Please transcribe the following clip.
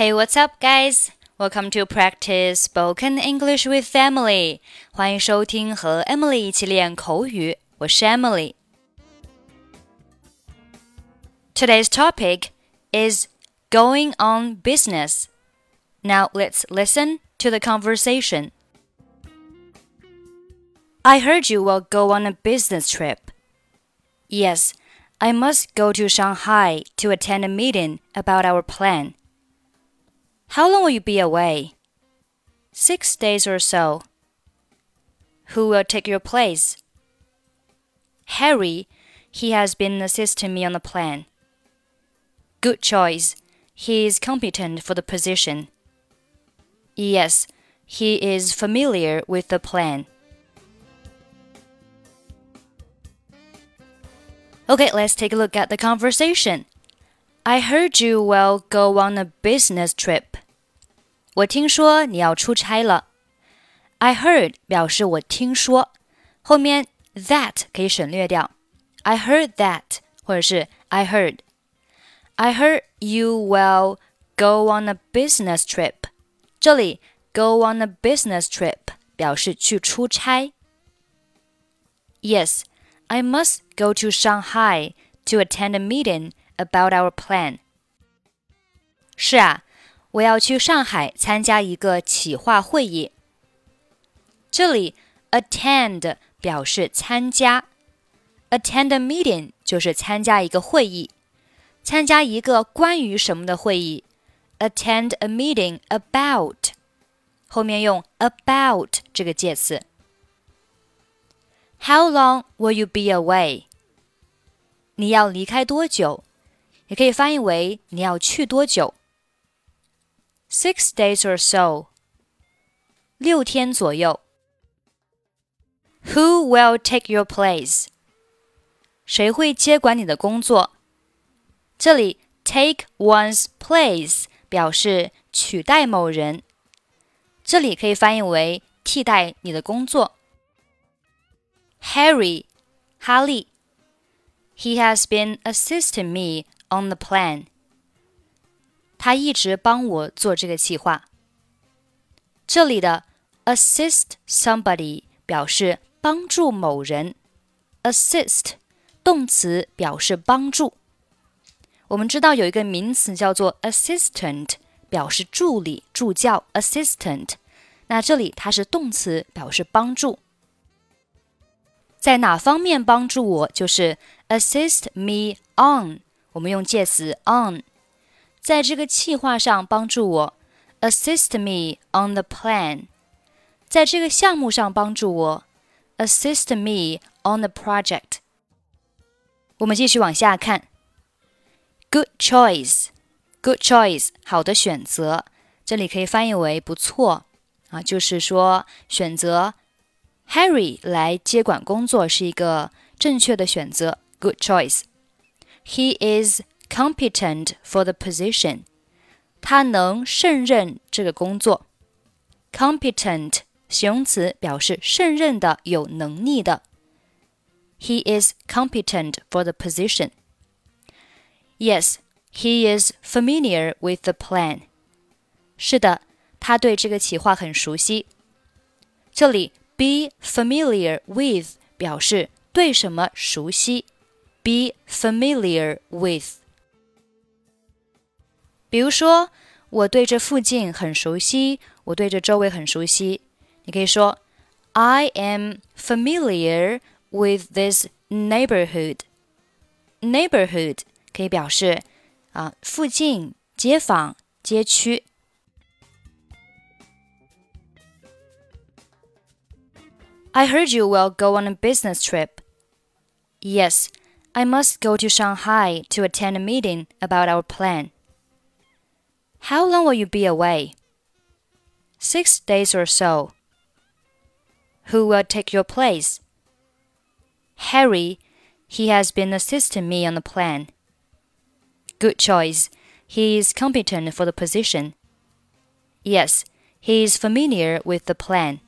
Hey, what's up, guys? Welcome to practice spoken English with Emily. 欢迎收听和 Emily 一起练口语。我是 Emily。Today's topic is going on business. Now let's listen to the conversation. I heard you will go on a business trip. Yes, I must go to Shanghai to attend a meeting about our plan how long will you be away? Six days or so. Who will take your place? Harry. He has been assisting me on the plan. Good choice. He is competent for the position. Yes, he is familiar with the plan. Okay, let's take a look at the conversation. I heard you will go on a business trip. 我听说你要出差了。I heard 表示我听说，后面 that 可以省略掉。I heard that 或者是 I heard。I heard you will go on a business trip。这里 go on a business trip 表示去出差。Yes, I must go to Shanghai to attend a meeting about our plan. 是啊，我要去上海参加一个企划会议。这里 attend 表示参加，attend a meeting 就是参加一个会议，参加一个关于什么的会议，attend a meeting about，后面用 about 这个介词。How long will you be away？你要离开多久？ 也可以翻译为你要去多久。Six days or so，六天左右。Who will take your place？谁会接管你的工作？这里 take one's place 表示取代某人，这里可以翻译为替代你的工作。Harry，哈利，He has been assisting me on the plan. 他一直帮我做这个计划。这里的 assist somebody 表示帮助某人，assist 动词表示帮助。我们知道有一个名词叫做 assistant，表示助理、助教，assistant。那这里它是动词，表示帮助。在哪方面帮助我？就是 assist me on。我们用介词 on，在这个计划上帮助我，assist me on the plan，在这个项目上帮助我，assist me on the project。我们继续往下看，good choice，good choice，好的选择，这里可以翻译为不错啊，就是说选择 Harry 来接管工作是一个正确的选择，good choice。He is competent for the position. 他能胜任这个工作。Competent 形容词表示胜任的、有能力的。He is competent for the position. Yes, he is familiar with the plan. 是的，他对这个企划很熟悉。这里 be familiar with 表示对什么熟悉。 be familiar with。比如说，我对这附近很熟悉，我对这周围很熟悉。你可以说，I am familiar with this neighborhood。neighborhood 可以表示啊附近、街坊、街区。I heard you will go on a business trip. Yes, I must go to Shanghai to attend a meeting about our plan. How long will you be away? Six days or so. Who will take your place? Harry. He has been assisting me on the plan. Good choice. He is competent for the position. Yes, he is familiar with the plan.